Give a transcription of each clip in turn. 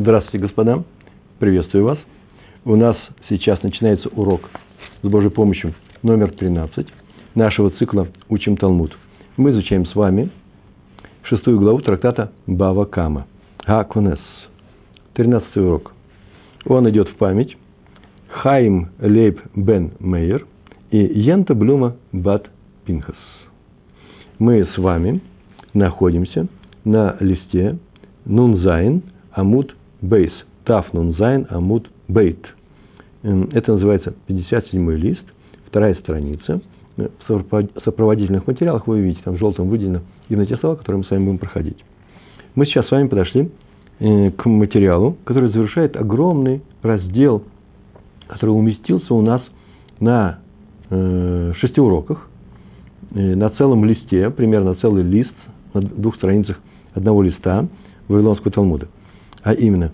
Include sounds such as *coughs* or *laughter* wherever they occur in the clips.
Здравствуйте, господа. Приветствую вас. У нас сейчас начинается урок с Божьей помощью номер 13 нашего цикла «Учим Талмуд». Мы изучаем с вами шестую главу трактата Бава Кама. Гакунес. Тринадцатый урок. Он идет в память Хаим Лейб Бен Мейер и Янта Блюма Бат Пинхас. Мы с вами находимся на листе נון זין עמוד בית. דף נון זין עמוד בית. Это называется 57-й лист, вторая страница. В сопроводительных материалах вы увидите, там желтым выделено именно те слова, которые мы с вами будем проходить. Мы сейчас с вами подошли э, к материалу, который завершает огромный раздел, который уместился у нас на э, шести уроках, э, на целом листе, примерно целый лист, на двух страницах одного листа Вавилонского Талмуда. А именно,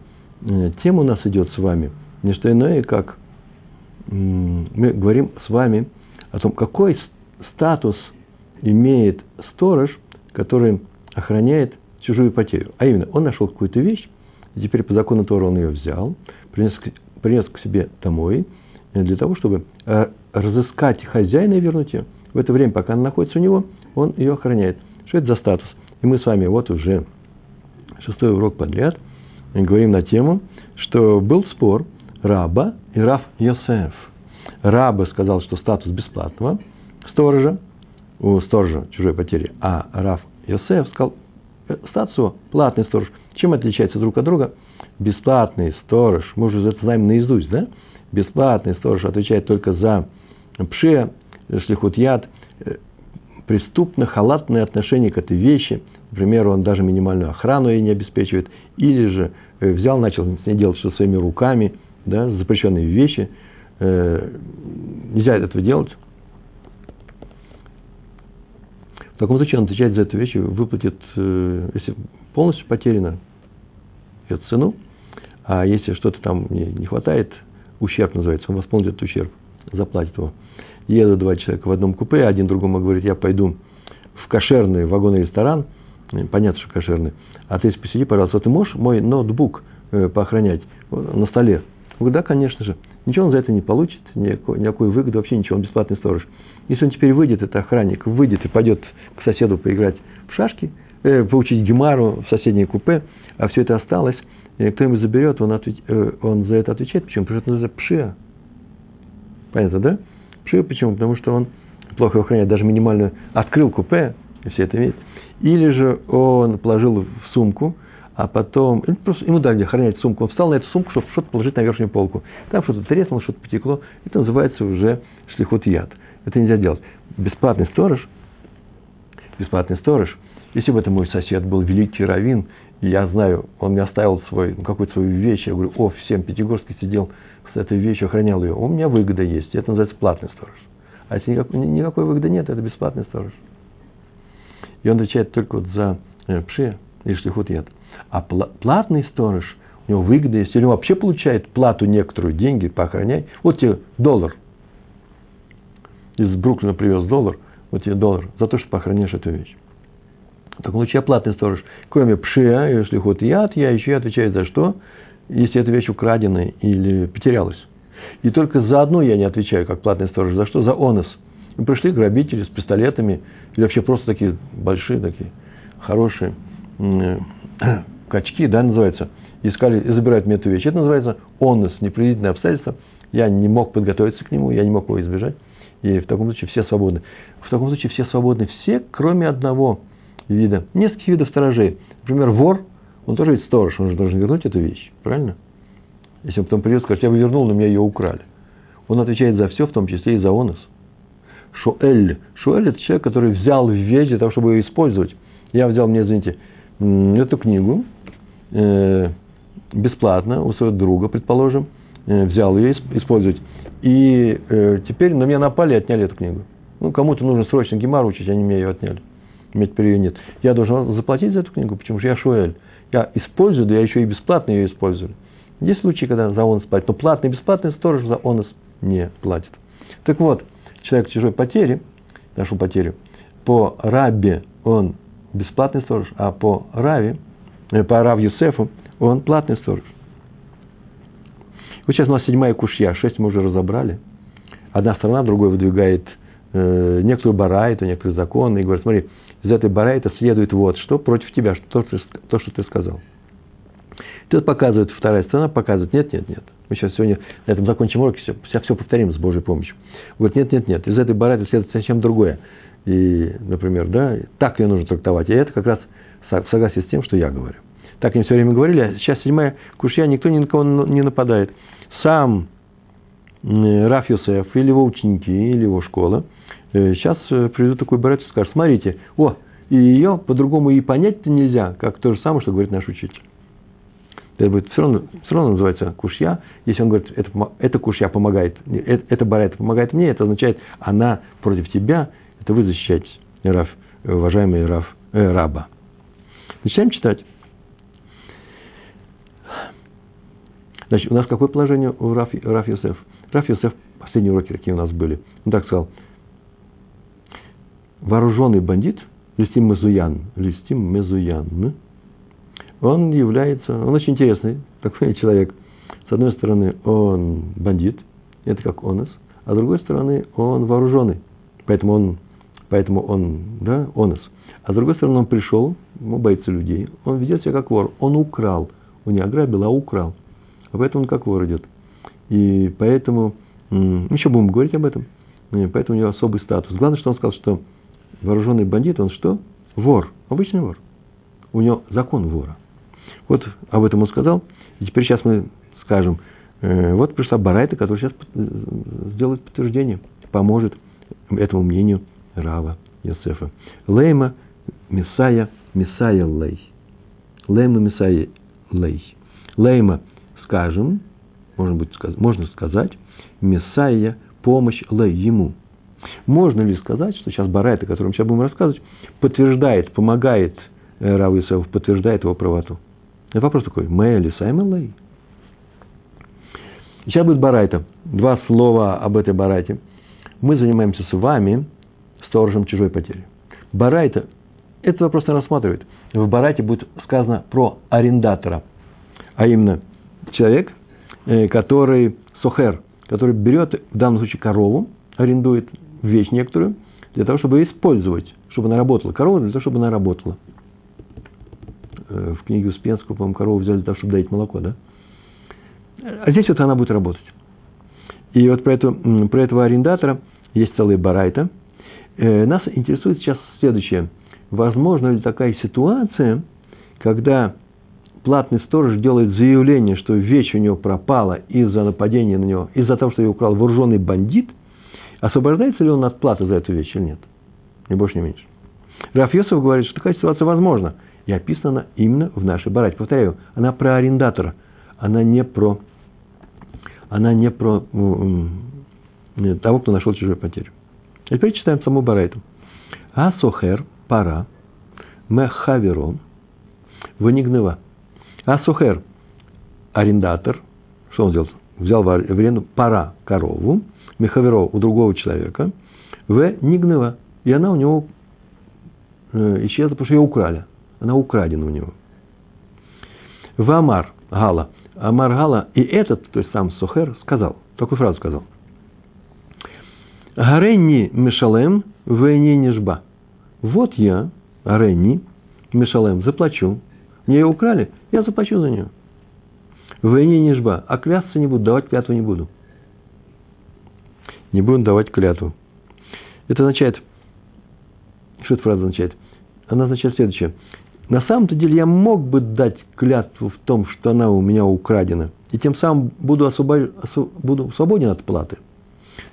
тема у нас идет с вами не что иное, как мы говорим с вами о том, какой статус имеет сторож, который охраняет чужую потерю. А именно, он нашел какую-то вещь, и теперь по закону Тора он ее взял, принес, принес к себе домой, э, для того, чтобы э, разыскать хозяина и вернуть ее. В это время, пока она находится у него, он ее охраняет. Что это за статус? И мы с вами вот уже шестой урок подряд говорим на тему, что был спор Раба и Раф Йосеф. Раба сказал, что статус бесплатного сторожа, у сторожа чужой потери, а Раф Йосеф сказал, «Э, статус платный сторож. Чем отличается друг от друга? Бесплатный сторож, мы уже это знаем наизусть, да? Бесплатный сторож отвечает только за пше, шлихут яд, э, преступно-халатное отношение к этой вещи. Например, он даже минимальную охрану ей не обеспечивает. Или же э, взял, начал с ней делать что своими руками, да, запрещенные вещи. Э, нельзя этого делать. В таком случае он отвечает за эту вещь выплатит, э, если полностью потеряно, эту цену, а если что-то там не, хватает, ущерб называется, он восполнит этот ущерб, заплатит его. Едут два человека в одном купе, один другому говорит, я пойду в кошерный вагонный ресторан, понятно, что кошерный, а ты посиди, пожалуйста, ты можешь мой ноутбук э, поохранять на столе? Он да, конечно же. Ничего он за это не получит, никакой, никакой выгоды, вообще ничего, он бесплатный сторож. Если он теперь выйдет, это охранник, выйдет и пойдет к соседу поиграть в шашки, э, поучить гемару в соседнее купе, а все это осталось, и кто ему заберет, он, ответ, э, он за это отвечает. Почему? Потому что называется пшия. Понятно, да? Пшия почему? Потому что он плохо охраняет, даже минимальную, открыл купе, и все это видят. Или же он положил в сумку, а потом, просто ему дали охранять сумку, он встал на эту сумку, чтобы что-то положить на верхнюю полку. Там что-то треснуло, что-то потекло. Это называется уже шлихот яд. Это нельзя делать. Бесплатный сторож, бесплатный сторож, если бы это мой сосед был великий раввин, я знаю, он мне оставил свой, ну, какую-то свою вещь, я говорю, о, всем Пятигорске сидел с этой вещью, охранял ее, у меня выгода есть, это называется платный сторож. А если никакой, никакой выгоды нет, это бесплатный сторож. И он отвечает только вот за э, пше и шлихут яд. А платный сторож, у него выгода есть, или он вообще получает плату некоторую, деньги поохраняй. Вот тебе доллар. Из Бруклина привез доллар, вот тебе доллар, за то, что поохраняешь эту вещь. В таком случае я платный сторож. Кроме пшия, если ход яд, я еще и отвечаю за что, если эта вещь украдена или потерялась. И только за одно я не отвечаю, как платный сторож. За что? За онос. И пришли грабители с пистолетами, или вообще просто такие большие, такие хорошие *clears throat* качки, да, называется, искали и забирают мне эту вещь. Это называется онус, непредвиденное обстоятельство. Я не мог подготовиться к нему, я не мог его избежать. И в таком случае все свободны. В таком случае все свободны все, кроме одного вида, нескольких видов сторожей. Например, вор, он тоже ведь сторож, он же должен вернуть эту вещь, правильно? Если он потом придет и скажет, я бы вернул, но меня ее украли. Он отвечает за все, в том числе и за онос. Шуэль. Шуэль – это человек, который взял вещь для того, чтобы ее использовать. Я взял, мне, извините, эту книгу э, бесплатно у своего друга, предположим, э, взял ее использовать. И э, теперь на меня напали и отняли эту книгу. Ну, кому-то нужно срочно гемар учить, они мне ее отняли. У меня теперь ее нет. Я должен заплатить за эту книгу, потому что я шуэль. Я использую, да я еще и бесплатно ее использую. Есть случаи, когда за онос платит, но платный и бесплатный сторож за онос не платит. Так вот, человек чужой потери, нашу потерю, по рабе он бесплатный сторож, а по Раве, э, по Рав Юсефу он платный сторож. Вот сейчас у нас седьмая кушья, шесть мы уже разобрали. Одна сторона, другой выдвигает э, некоторую барайту, некоторые законы, и говорит, смотри, из этой барайта следует вот что против тебя, что, то, то, что ты сказал. Тут показывает вторая сторона, показывает, нет, нет, нет. Мы сейчас сегодня на этом закончим урок, все, все, все повторим с Божьей помощью. Говорит, нет, нет, нет, из этой барайты следует совсем другое. И, например, да, так ее нужно трактовать. И это как раз в согласии с тем, что я говорю. Так они все время говорили, а сейчас седьмая кушья, никто ни на кого не нападает. Сам Раф Йосеф или его ученики, или его школа э, сейчас э, приведут такую барет и скажут, смотрите, о, и ее по-другому и понять-то нельзя, как то же самое, что говорит наш учитель. Это будет все равно, все равно называется кушья. Если он говорит, это, это кушья помогает, это, это барайта помогает мне, это означает, она против тебя, это вы защищаетесь, Раф, уважаемый Раф, э, раба. Начинаем читать. Значит, у нас какое положение у Раф, Раф Йосеф? Раф Йосеф, последние уроки, какие у нас были, он так сказал, вооруженный бандит, Листим Мезуян, Листим Мезуян, он является, он очень интересный такой *laughs* человек. С одной стороны, он бандит, это как онос, а с другой стороны, он вооруженный, поэтому он, поэтому он, да, онос. А с другой стороны, он пришел, он боится людей, он ведет себя как вор, он украл, он не ограбил, а украл. А поэтому он как вор идет. И поэтому, еще будем говорить об этом, поэтому у него особый статус. Главное, что он сказал, что вооруженный бандит, он что? Вор, обычный вор. У него закон вора. Вот об этом он сказал. И теперь сейчас мы скажем, э, вот пришла Барайта, которая сейчас сделает подтверждение, поможет этому мнению Рава Йосефа. Лейма Месая Месая Лей. Лейма Месая Лей. Лейма, скажем, можно, быть, можно сказать, Месая помощь Лей ему. Можно ли сказать, что сейчас Барайта, о котором сейчас будем рассказывать, подтверждает, помогает э, Раву Исаеву, подтверждает его правоту? Это вопрос такой, Мэй или Саймон? Сейчас будет Барайта. Два слова об этой Барайте. Мы занимаемся с вами сторожем чужой потери. Барайта этот вопрос не рассматривает. В Барайте будет сказано про арендатора, а именно человек, э, который сохер, который берет в данном случае корову, арендует вещь некоторую, для того, чтобы использовать, чтобы она работала. Корова для того, чтобы она работала. В книге Успенского, по-моему, корову взяли для того, чтобы дать молоко, да? А здесь вот она будет работать. И вот про, эту, про этого арендатора есть целая барайта. Э, нас интересует сейчас следующее. Возможно ли такая ситуация, когда платный сторож делает заявление, что вещь у него пропала из-за нападения на него, из-за того, что ее украл вооруженный бандит, освобождается ли он от платы за эту вещь или нет? Ни больше, ни меньше. Раф Йосиф говорит, что такая ситуация возможна. И описана именно в нашей барате. Повторяю, она про арендатора. Она не про, она не про того, кто нашел чужую потерю. А теперь читаем саму барайту. А сохер, пара, мехаверо, вынигнева. А сохер, арендатор, что он сделал? Взял в аренду пара, корову, мехаверо у другого человека, в нигнева. И она у него э, исчезла, потому что ее украли. Она украдена у него. В Амар Гала. Амар Гала и этот, то есть сам Сухер, сказал, такую фразу сказал. Гаренни Мешалем Вейни Нежба. Вот я, Гаренни Мешалем, заплачу. Мне ее украли, я заплачу за нее. Вейни Нежба. А клясться не буду, давать клятву не буду. Не буду давать клятву. Это означает, что эта фраза означает? Она означает следующее. На самом-то деле я мог бы дать клятву в том, что она у меня украдена, и тем самым буду, освобож... буду свободен от платы.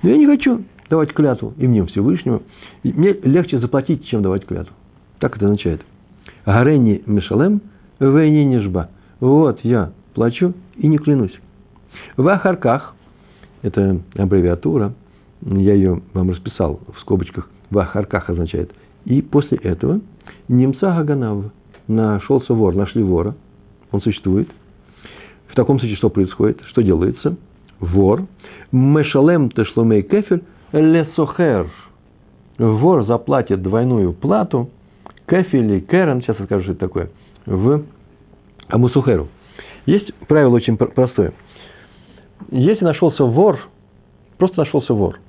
Но я не хочу давать клятву и мне Всевышнему. И мне легче заплатить, чем давать клятву. Так это означает. Гарени Мишалем, Вейни Нежба. Вот я плачу и не клянусь. В Ахарках, это аббревиатура, я ее вам расписал в скобочках, в Ахарках означает. И после этого немца Гаганав – нашелся вор, нашли вора, он существует. В таком случае что происходит? Что делается? Вор. Мешалем тешломей кефель лесохер. Вор заплатит двойную плату кефели керен, сейчас я скажу, что это такое, в амусухеру. Есть правило очень простое. если нашелся вор, просто нашелся вор,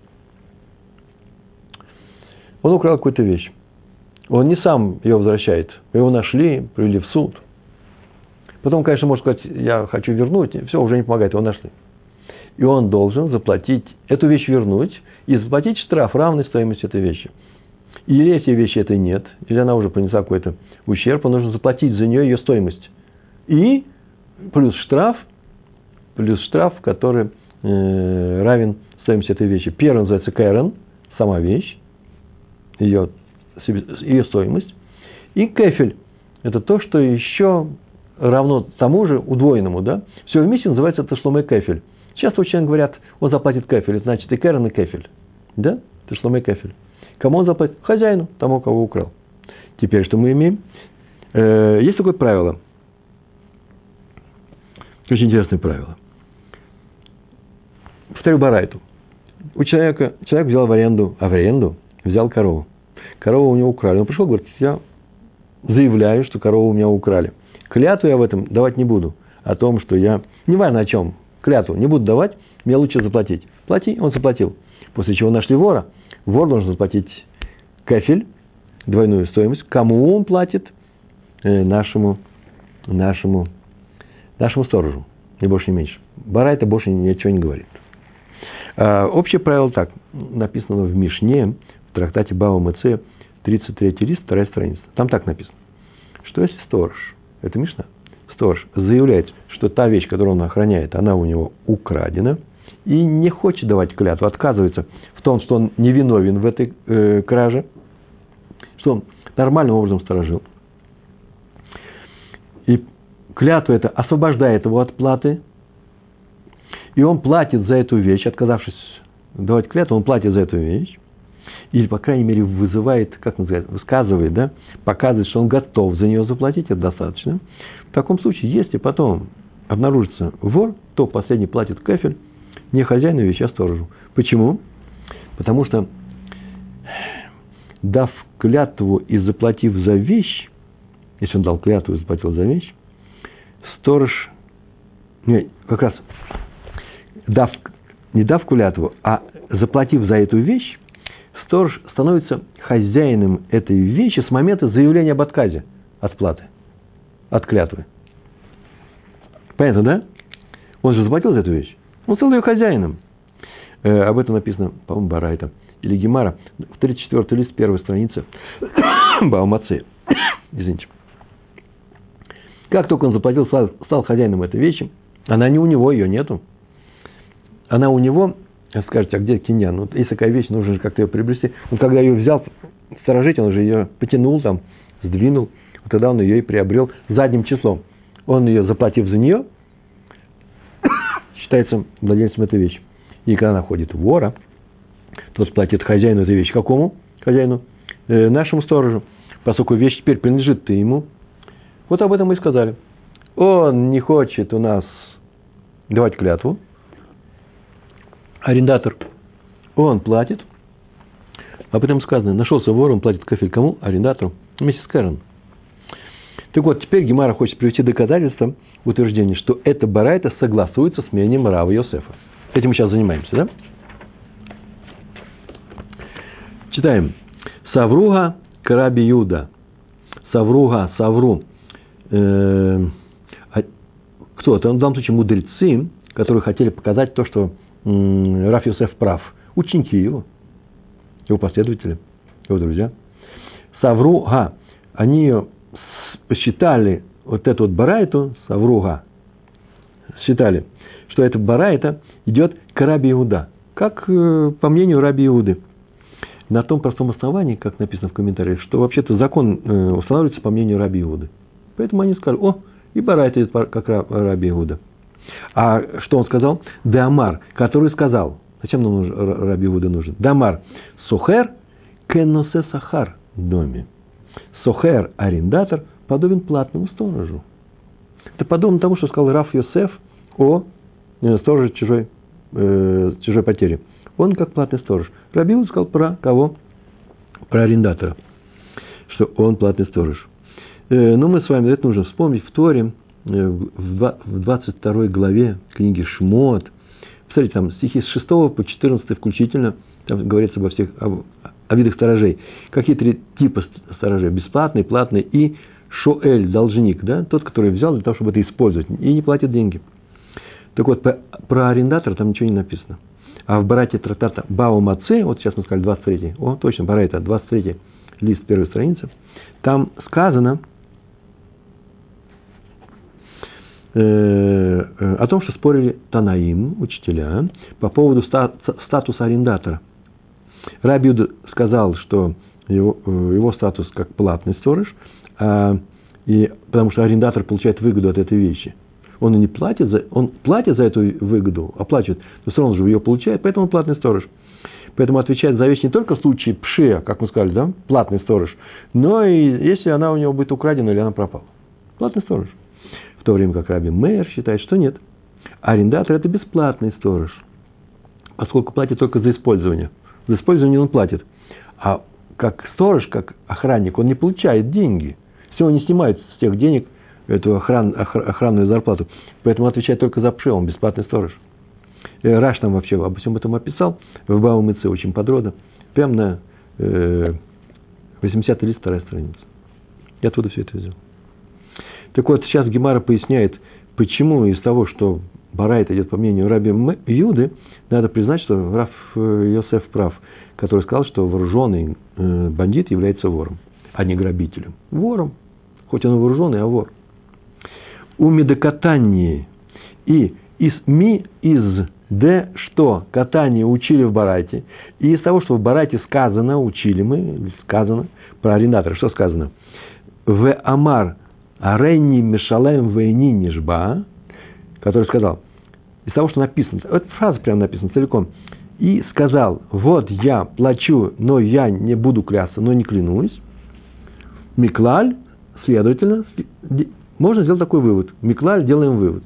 он украл какую-то вещь. Он не сам ее возвращает. Его нашли, привели в суд. Потом, конечно, может сказать, я хочу вернуть. Все, уже не помогает, его нашли. И он должен заплатить, эту вещь вернуть и заплатить штраф равной стоимости этой вещи. Или если вещи этой нет, или она уже понесла какой-то ущерб, он должен заплатить за нее ее стоимость. И плюс штраф, плюс штраф, который э, равен стоимости этой вещи. Первый называется кэрон, сама вещь, ее, ее стоимость. И кефель – это то, что еще равно тому же удвоенному. Да? Все вместе называется ташломе кефель. Часто очень говорят, он заплатит кефель, значит и кэрон, и кефель. Да? Ташломе кефель. Кому он заплатит? Хозяину, тому, кого украл. Теперь что мы имеем? Э, есть такое правило. Очень интересное правило. Повторю Барайту. У человека, человек взял в аренду, а в аренду взял корову. Корову у него украли. Он пришел, говорит, я заявляю, что корову у меня украли. Клятву я в этом давать не буду. О том, что я, неважно о чем, клятву не буду давать, мне лучше заплатить. Плати, он заплатил. После чего нашли вора – Вор должен заплатить кафель, двойную стоимость. Кому он платит? Э, нашему, нашему, нашему сторожу. Не больше, не меньше. Бара это больше ничего не говорит. А, общее правило так. Написано в Мишне, в трактате Бава Мце, 33 лист, вторая страница. Там так написано. Что если сторож, это Мишна, сторож заявляет, что та вещь, которую он охраняет, она у него украдена, и не хочет давать клятву, отказывается в том, что он невиновен в этой э, краже, что он нормальным образом сторожил. И клятва это освобождает его от платы, и он платит за эту вещь, отказавшись давать клятву, он платит за эту вещь, или, по крайней мере, вызывает, как называется, высказывает, да, показывает, что он готов за нее заплатить, это достаточно. В таком случае, если потом обнаружится вор, то последний платит кафель, не хозяину а сторожу. Почему? Потому что, дав клятву и заплатив за вещь, если он дал клятву и заплатил за вещь, сторож, не, как раз, дав, не дав клятву, а заплатив за эту вещь, сторож становится хозяином этой вещи с момента заявления об отказе от платы, от клятвы. Понятно, да? Он же заплатил за эту вещь. Он стал ее хозяином. Э, об этом написано, по-моему, Барайта или Гемара, в 34 лист, первой страницы *coughs* Баумацы. *coughs* Извините. Как только он заплатил, стал, стал хозяином этой вещи, она не у него, ее нету. Она у него, скажете, а где киньян? Ну, если такая вещь, нужно же как-то ее приобрести. Он когда ее взял сторожить, он же ее потянул там, сдвинул. Вот тогда он ее и приобрел задним числом. Он ее, заплатив за нее, *coughs* считается владельцем этой вещи. И когда находит вора, тот платит хозяину этой вещи. Какому хозяину? Э, нашему сторожу. Поскольку вещь теперь принадлежит ты ему. Вот об этом мы и сказали. Он не хочет у нас давать клятву. Арендатор. Он платит. Об этом сказано. Нашелся вор, он платит кафель кому? Арендатору. Вместе с Кэрон. Так вот, теперь Гемара хочет привести доказательства утверждения, что эта барайта согласуется с мнением Рава Йосефа. Этим мы сейчас занимаемся, да? Читаем. Савруга Караби Юда. Савруга, Савру. Э, а, кто это? В данном случае мудрецы, которые хотели показать то, что Раф Йосеф прав. Ученики его, его последователи, его друзья. Савруга. Они посчитали, вот эту вот барайту, Савруга, считали, что эта барайта идет к Раби Иуда. Как э, по мнению Раби Иуды. На том простом основании, как написано в комментариях, что вообще-то закон э, устанавливается по мнению Раби Иуды. Поэтому они сказали, о, и барайта идет как Раби Иуда. А что он сказал? Дамар, который сказал, зачем нам Раби Иуда нужен? Дамар, сухер кеносе сахар доме. Сухер, арендатор, подобен платному сторожу. Это подобно тому, что сказал Раф Йосеф о Э, сторож чужой, э, чужой потери. Он как платный сторож. Рабиу сказал про кого? Про арендатора. Что он платный сторож. Э, но мы с вами это нужно вспомнить в Торе, в 22 главе книги Шмот, Посмотрите, там стихи с 6 по 14 включительно, там говорится обо всех, о, о видах сторожей. Какие три типа сторожей? Бесплатный, платный и шоэль, должник, да? Тот, который взял для того, чтобы это использовать, и не платит деньги. Так вот, про арендатора там ничего не написано. А в Барате трактата Баумаце, вот сейчас мы сказали 23, о, точно, Барайта, 23 лист первой страницы, там сказано э, э, о том, что спорили Танаим, учителя, по поводу статуса арендатора. Рабиуд сказал, что его, э, его статус как платный сторож, а, и, потому что арендатор получает выгоду от этой вещи – он и не платит за, он платит за эту выгоду, оплачивает, но все равно же ее получает, поэтому платный сторож. Поэтому отвечает за вещь не только в случае пше, как мы сказали, да, платный сторож, но и если она у него будет украдена или она пропала. Платный сторож. В то время как Раби Мейер считает, что нет. Арендатор – это бесплатный сторож, поскольку платит только за использование. За использование он платит. А как сторож, как охранник, он не получает деньги. Все, он не снимает с тех денег, эту охран, охранную зарплату. Поэтому отвечает только за пше, он бесплатный сторож. Э, Раш там вообще обо всем этом описал, в Баумыце очень подробно, прямо на э, 80 лист, вторая страница. Я оттуда все это взял. Так вот, сейчас Гемара поясняет, почему из того, что Барайт идет по мнению Раби Юды, надо признать, что Раф э, Йосеф прав, который сказал, что вооруженный э, бандит является вором, а не грабителем. Вором, хоть он вооруженный, а вор – у медокатании и из ми из д что катание учили в Барате, и из того, что в Барате сказано, учили мы, сказано про арендатора, что сказано? В Амар Аренни Мишалем Вейни Нижба, который сказал, из того, что написано, эта фраза прямо написана целиком, и сказал, вот я плачу, но я не буду клясться, но не клянусь, Миклаль, следовательно, можно сделать такой вывод. Миклаль делаем вывод.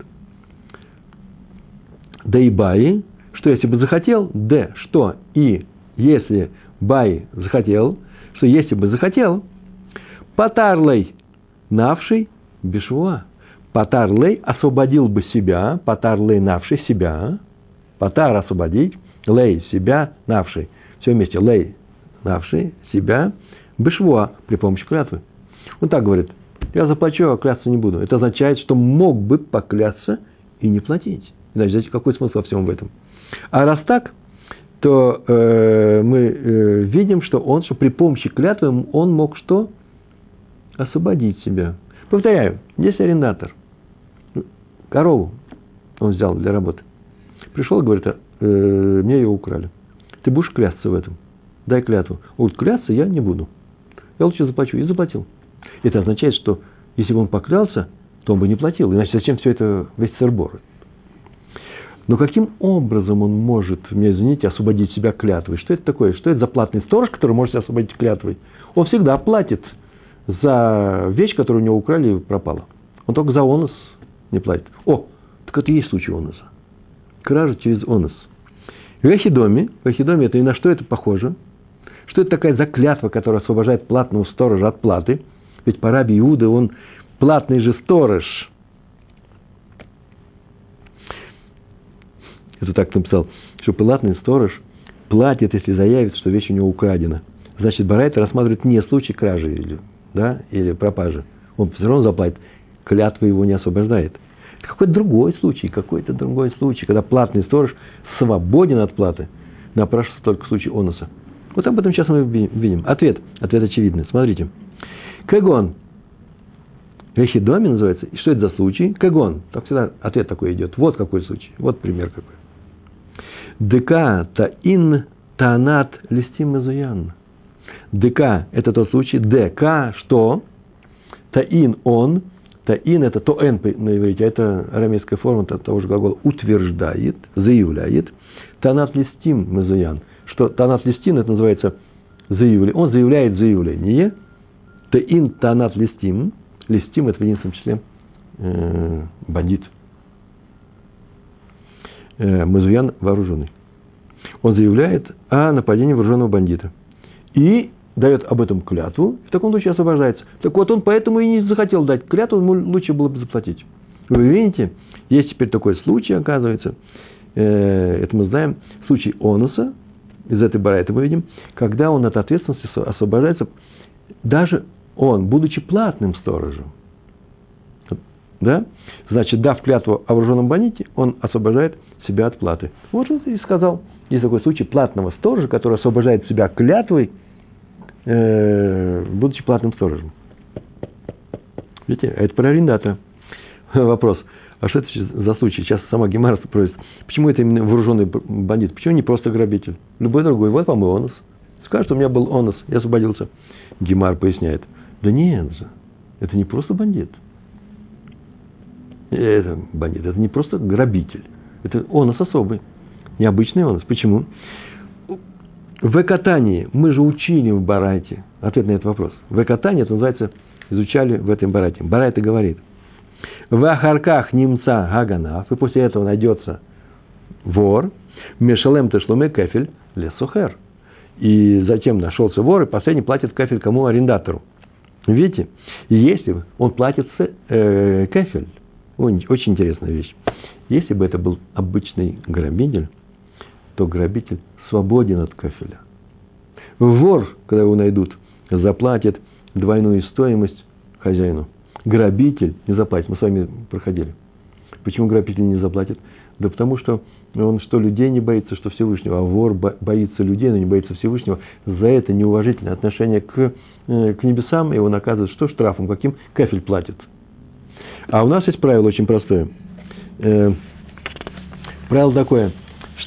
Да и Баи, что если бы захотел, Д, что и если Бай захотел, что если бы захотел, Патарлей, навший бешвуа. Патарлей освободил бы себя, Патарлей навший себя, Патар освободить, Лей себя, навший. Все вместе, Лей навший себя, бешвуа при помощи клятвы. Он так говорит, я заплачу, а клясться не буду. Это означает, что мог бы поклясться и не платить. Иначе, знаете, какой смысл во всем в этом? А раз так, то э, мы э, видим, что он, что при помощи клятвы он мог что? Освободить себя. Повторяю, здесь арендатор. Корову он взял для работы. Пришел говорит, э, мне ее украли. Ты будешь клясться в этом? Дай клятву. Говорит, клясться я не буду. Я лучше заплачу. И заплатил. Это означает, что если бы он поклялся, то он бы не платил. Иначе зачем все это, весь сырбор? Но каким образом он может, меня извините, освободить себя клятвой? Что это такое? Что это за платный сторож, который может себя освободить клятвой? Он всегда платит за вещь, которую у него украли пропала. Он только за онос не платит. О, так это и есть случай оноса. Кража через онос. В Эхидоме, в Эхидоме это и на что это похоже? Что это такая заклятва, которая освобождает платного сторожа от платы – ведь по Раби Иуда он платный же сторож. Это так написал, что платный сторож платит, если заявит, что вещь у него украдена. Значит, Барайта рассматривает не случай кражи да, или пропажи. Он все равно заплатит. Клятва его не освобождает. Это какой-то другой случай, какой-то другой случай, когда платный сторож свободен от платы. Напрашивается только в случае оноса. Вот об этом сейчас мы видим. Ответ. Ответ очевидный. Смотрите. Кэгон. Рехидоми называется. И что это за случай? Кэгон. Так всегда ответ такой идет. Вот какой случай. Вот пример какой. ДК таин танат листим изуян. ДК – это тот случай. ДК – что? Таин – он. Таин – это то н на иврите. А это арамейская форма того же глагола утверждает, заявляет. Танат листим мазуян. Что танат листим – это называется заявление. Он заявляет заявление – Теин танат листим. Листим – это в единственном числе э, бандит. Э, Мазуян вооруженный. Он заявляет о нападении вооруженного бандита. И дает об этом клятву, в таком случае освобождается. Так вот, он поэтому и не захотел дать клятву, ему лучше было бы заплатить. Вы видите, есть теперь такой случай, оказывается, э, это мы знаем, в случае онуса, из этой барайты мы видим, когда он от ответственности освобождается, даже он, будучи платным сторожем, да, значит, дав клятву о вооруженном бандите, он освобождает себя от платы. Вот он и сказал. Есть такой случай платного сторожа, который освобождает себя клятвой, э, будучи платным сторожем. Видите, это про арендата. *laughs* Вопрос. А что это за случай? Сейчас сама Гемара спросит, почему это именно вооруженный бандит? Почему не просто грабитель? Любой другой. Вот вам и онос. Скажет, у меня был онос, я освободился. Гемар поясняет. Да нет же, это не просто бандит. Это бандит, это не просто грабитель. Это онос особый. Необычный онос. Почему? В катании мы же учили в Барайте. Ответ на этот вопрос. В катании это называется, изучали в этом Барайте. Барайта говорит – в ахарках немца гаганав, и после этого найдется вор, мешалем тешлуме кефель лесухер. И затем нашелся вор, и последний платит кефель кому? Арендатору. Видите? Если он платит э, кефель, очень интересная вещь. Если бы это был обычный грабитель, то грабитель свободен от кафеля. Вор, когда его найдут, заплатит двойную стоимость хозяину грабитель не заплатит. Мы с вами проходили. Почему грабитель не заплатит? Да потому что он что, людей не боится, что Всевышнего, а вор боится людей, но не боится Всевышнего. За это неуважительное отношение к, э, к небесам его наказывают что штрафом, каким кафель платит. А у нас есть правило очень простое. Э, правило такое,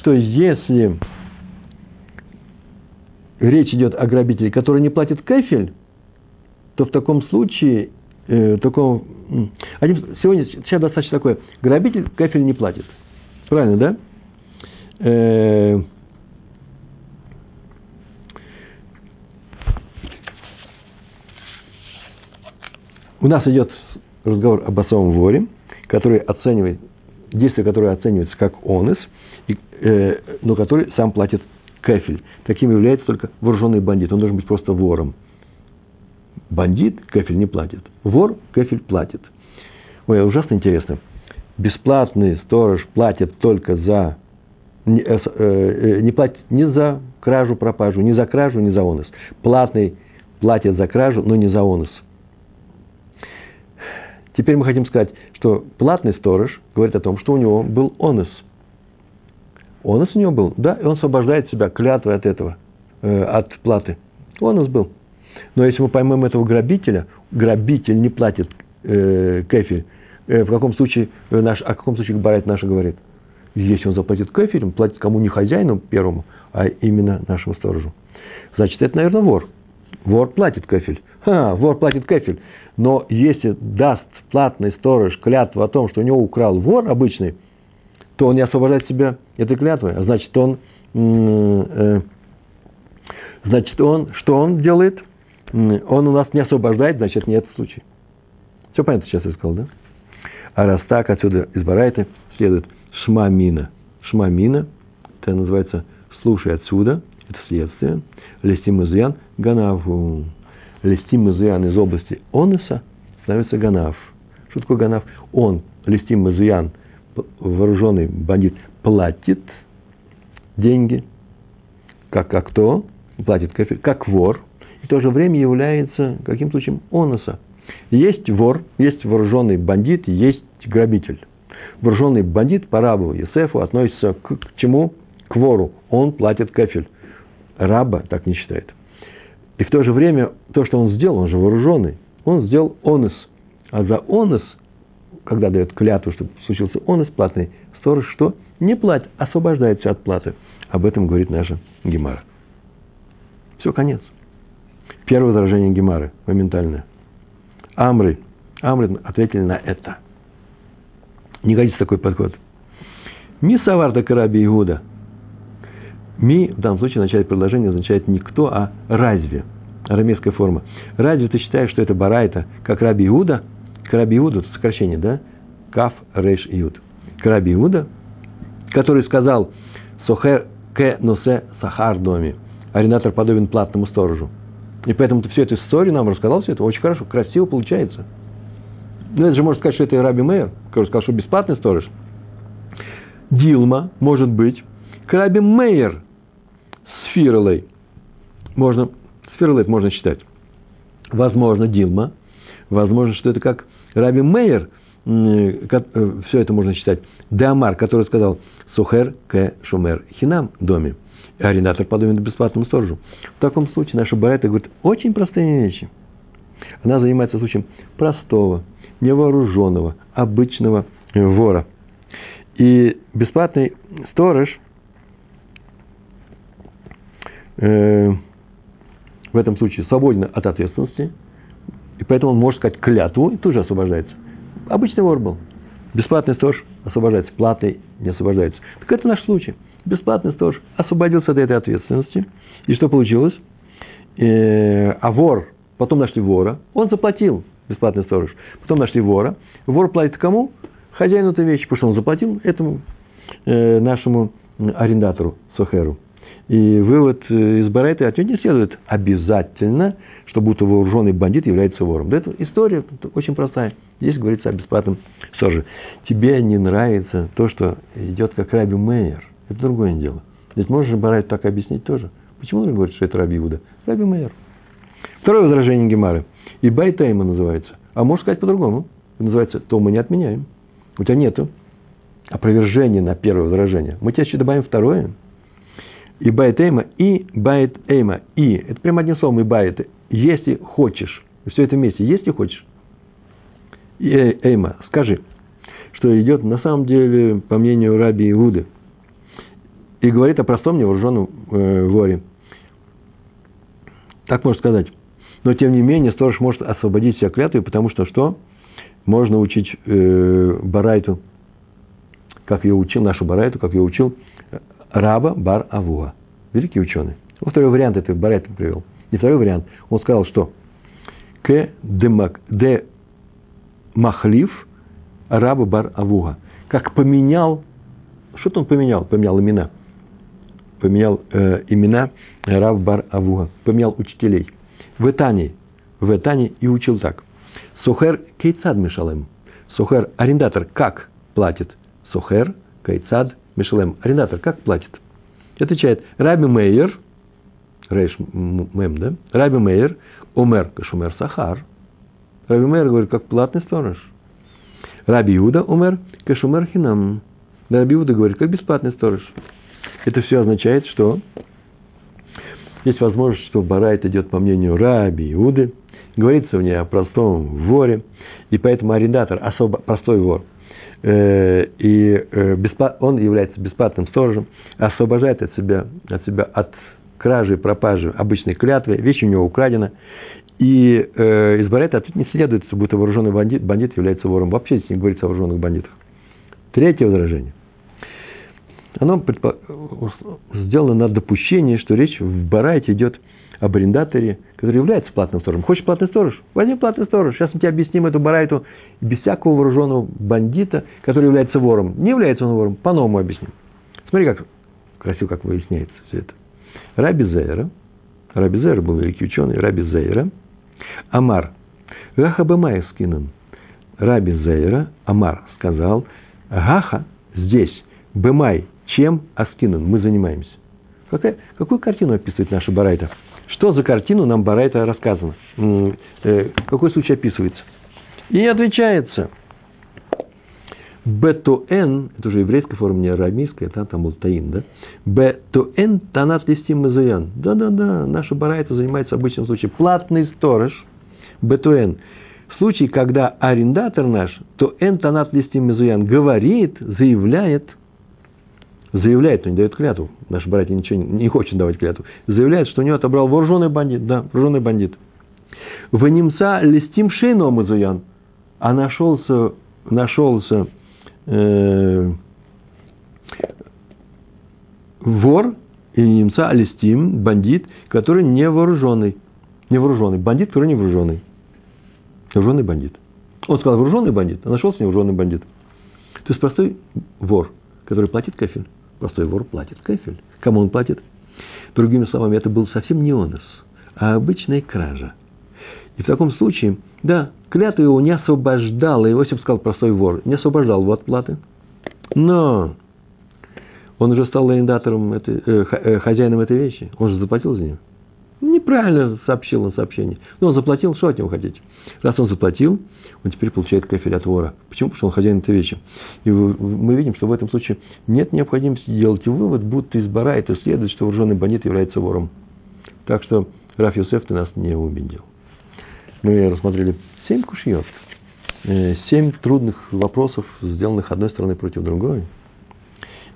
что если речь идет о грабителе, который не платит кафель, то в таком случае э, такого... Один, сегодня, сейчас достаточно такое. Грабитель кафель не платит. Правильно, да? Э, у нас идет разговор об особом воре, который оценивает, действие, которое оценивается как онес, и, э, но который сам платит кафель. Таким является только вооруженный бандит. Он должен быть просто вором. Бандит кафель не платит. Вор кафель платит. Ой, ужасно интересно. Бесплатный сторож платит только за не, э, э, не платит ни за кражу, пропажу, ни за кражу, ни за онос. Платный платит за кражу, но не за онос. Теперь мы хотим сказать, что платный сторож говорит о том, что у него был онос. Онос у него был, да, и он освобождает себя клятвой от этого, э, от платы. Онос был. Но если мы поймем этого грабителя, грабитель не платит э, кефель, э, в каком случае э, наш, о каком случае Барайт наша говорит? Если он заплатит кефель, он платит кому не хозяину первому, а именно нашему сторожу. Значит, это, наверное, вор. Вор платит кефель. Ха, вор платит кефель. Но если даст платный сторож клятву о том, что у него украл вор обычный, то он не освобождает себя этой клятвой. А значит, он, э, значит, он, что он делает? он у нас не освобождает, значит, нет случая. Все понятно сейчас я сказал, да? А раз так, отсюда из Барайты следует шмамина. Шмамина, это называется слушай отсюда, это следствие. Лестим изуян ганаву. Лестим изуян из области онеса становится ганав. Что такое ганав? Он, лестим изуян, вооруженный бандит, платит деньги, как, а кто? Платит как вор – в то же время является каким-то случаем оноса. Есть вор, есть вооруженный бандит, есть грабитель. Вооруженный бандит по рабу Есефу относится к, к чему? К вору. Он платит кафель. Раба так не считает. И в то же время то, что он сделал, он же вооруженный, он сделал онос. А за онос, когда дает клятву, чтобы случился онос платный, сторож что? Не платит, освобождается от платы. Об этом говорит наша Гемара. Все, конец. Первое возражение Гемары, моментальное. Амры. Амры ответили на это. Не годится такой подход. Ми саварда караби Иуда. Ми в данном случае в начале предложения означает не кто, а разве. Арамейская форма. Разве ты считаешь, что это барайта, как раби Иуда? Караби Иуда, это сокращение, да? Каф Рейш Иуд. Караби Иуда, который сказал Сохер ке носе сахар доме. Аренатор подобен платному сторожу. И поэтому ты всю эту историю нам рассказал, все это очень хорошо, красиво получается. Ну, это же можно сказать, что это Раби Мейер, который сказал, что бесплатный сторож. Дилма, может быть, к Раби Мейер с Фиролой. Можно, с Фиролой это можно читать. Возможно, Дилма. Возможно, что это как Раби Мейер, э, все это можно читать. Деамар, который сказал Сухер к Шумер Хинам доме. Арендатор по доме бесплатному сторожу. В таком случае наша Барайта говорит очень простые вещи. Она занимается случаем простого, невооруженного, обычного вора. И бесплатный сторож э, в этом случае свободен от ответственности, и поэтому он может сказать клятву и тоже освобождается. Обычный вор был. Бесплатный сторож освобождается, платный не освобождается. Так это наш случай. Бесплатный сторож освободился от этой ответственности. И что получилось? Э, а вор, потом нашли вора, он заплатил, бесплатный сторож. Потом нашли вора. Вор платит кому? Хозяину этой вещи, потому что он заплатил этому э, нашему арендатору, Сохеру. И вывод э, из Барайта отнюдь не следует обязательно, что будто вооруженный бандит является вором. Да это история очень простая. Здесь говорится о бесплатном стороже. Тебе не нравится то, что идет как Раби Мейер. Это другое дело. Ведь можешь Барайту так объяснить тоже. Почему он говорит, что это Раби Иуда? Раби Мейер. Второе возражение Гемары. И איבעית אימא называется. А можешь сказать по-другому. Называется, то мы не отменяем. У тебя нету опровержения на первое возражение. Мы тебе еще добавим второе – איבעית אימא, איבעית אימא, и. Это прямо одним словом, איבעית. Если хочешь, все это вместе, если хочешь, и אימא, скажи, что идет на самом деле, по мнению Раби Иуды, и говорит о простом невооруженном э, воре. Так можно сказать. Но, тем не менее, сторож может освободить себя клятвой, потому что что? Можно учить э, Барайту, как ее учил, нашу Барайту, как ее учил Раба Бар Авуа. Великий ученый. Он второй вариант это Барайт привел. Не второй вариант. Он сказал, что к де махлив раба бар авуга. Как поменял, что-то он поменял, поменял имена. Поменял э, имена раб бар авуга. Поменял учителей. В Этане, в Этане и учил так. Сухер кейцад мешалем. Сухер, арендатор, как платит? Сухер кейцад Мишелем, арендатор, как платит? Отвечает, Раби Мейер, Рейш Мем, да? Раби Мейер, Умер, Кашумер Сахар. Раби Мейер говорит, как платный сторож. Раби Иуда, Умер, Кашумер Хинам. Раби Иуда говорит, как бесплатный сторож. Это все означает, что есть возможность, что Барайт идет по мнению Раби Иуды, говорится в ней о простом воре, и поэтому арендатор, особо простой вор, и э, он является бесплатным сторожем, освобождает от себя, от себя от кражи, пропажи обычной клятвы, вещь у него украдена, и э, из Барета ответ не следует, что будто вооруженный бандит, бандит является вором. Вообще здесь не говорится о вооруженных бандитах. Третье возражение. Оно предпо... сделано на допущении, что речь в Барайте идет об арендаторе, который является платным сторожем. Хочешь платный сторож? Возьми платный сторож. Сейчас мы тебе объясним эту барайту без всякого вооруженного бандита, который является вором. Не является он вором, по-новому объясним. Смотри, как красиво, как выясняется все это. Раби Зейра, Раби Зейра был великий ученый, Раби Зейра, Амар, Гаха Бамай скинан. Раби Зейра, Амар сказал, Гаха здесь, Бемай, чем Аскинан, мы занимаемся. Какая, какую картину описывает наша Барайта? Что за картину нам Барайта рассказано? Э, какой случай описывается? И отвечается. Бетуэн, это уже еврейская форма, не арамейская, там был таин, да? Бетуэн танат листим мазаян. Да-да-да, наша барайта занимается обычным случаем. Платный сторож, бетуэн. В случае, когда арендатор наш, то эн танат листим мазаян говорит, заявляет – заявляет, но не дает клятву, наш братья ничего не, не хочет давать клятву, заявляет, что у него отобрал вооруженный бандит, да, вооруженный бандит. В немца листим шейно мазуян, а нашелся, нашелся э, вор и немца листим, бандит, который не вооруженный. Не вооруженный. Бандит, который не вооруженный. Вооруженный бандит. Он сказал вооруженный бандит, а нашелся невооруженный бандит. То есть простой вор, который платит кафель. Простой вор платит кафель. Кому он платит? Другими словами, это был совсем не онос, а обычная кража. И в таком случае, да, клятва его не освобождала, Иосиф сказал простой вор, не освобождал его от платы. Но Он уже стал арендатором, этой, э, э, хозяином этой вещи. Он же заплатил за нее. Неправильно сообщил он сообщение. Но он заплатил, что от него хотите? Раз он заплатил, он теперь получает кафель от вора. Почему? Потому что он хозяин этой вещи. И мы видим, что в этом случае нет необходимости делать вывод, будто из бара это следует, что вооруженный бандит является вором. Так что, Раф Юсеф, ты нас не убедил. Мы рассмотрели семь кушьет, э, семь трудных вопросов, сделанных одной стороны против другой.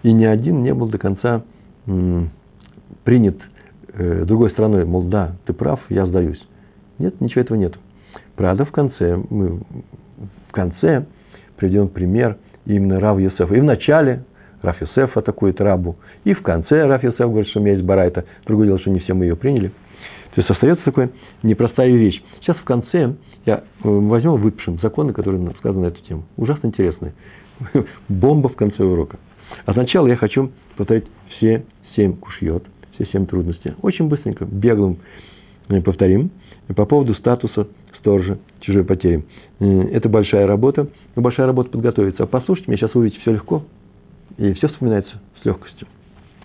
И ни один не был до конца принят э, другой стороной, мол, да, ты прав, я сдаюсь. Нет, ничего этого нет. Правда, в конце, мы в конце приведем пример именно Рав Юсефа. И в начале Раф Юсеф атакует рабу, и в конце Раф Юсеф говорит, что у меня есть барайта. Другое дело, что не все мы ее приняли. То есть остается такая непростая вещь. Сейчас в конце я э, возьмем, выпишем законы, которые сказаны на эту тему. Ужасно интересные. *laughs* Бомба в конце урока. А сначала я хочу повторить все семь кушьет, все семь трудностей. Очень быстренько, беглым э, повторим. По поводу статуса сторожа чужой потери. Э, это большая работа, но большая работа подготовиться. А послушайте меня, сейчас увидите, все легко, и все вспоминается с легкостью.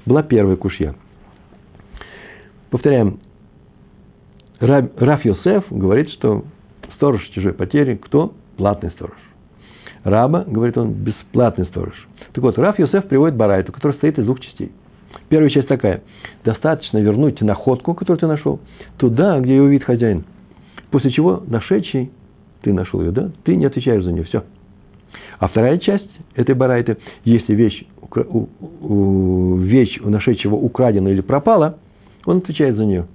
Была первая кушья. Повторяем, Раф Йосеф говорит, что сторож чужой потери, кто? Платный сторож. Раба, говорит он, бесплатный сторож. Так вот, Раф Йосеф приводит Барайту, который состоит из двух частей. Первая часть такая. Достаточно вернуть находку, которую ты нашел, туда, где ее увидит хозяин. После чего нашедший, ты нашел ее, да? Ты не отвечаешь за нее, все. А вторая часть этой барайты, если вещь, вещь у нашедшего украдена или пропала, он отвечает за нее.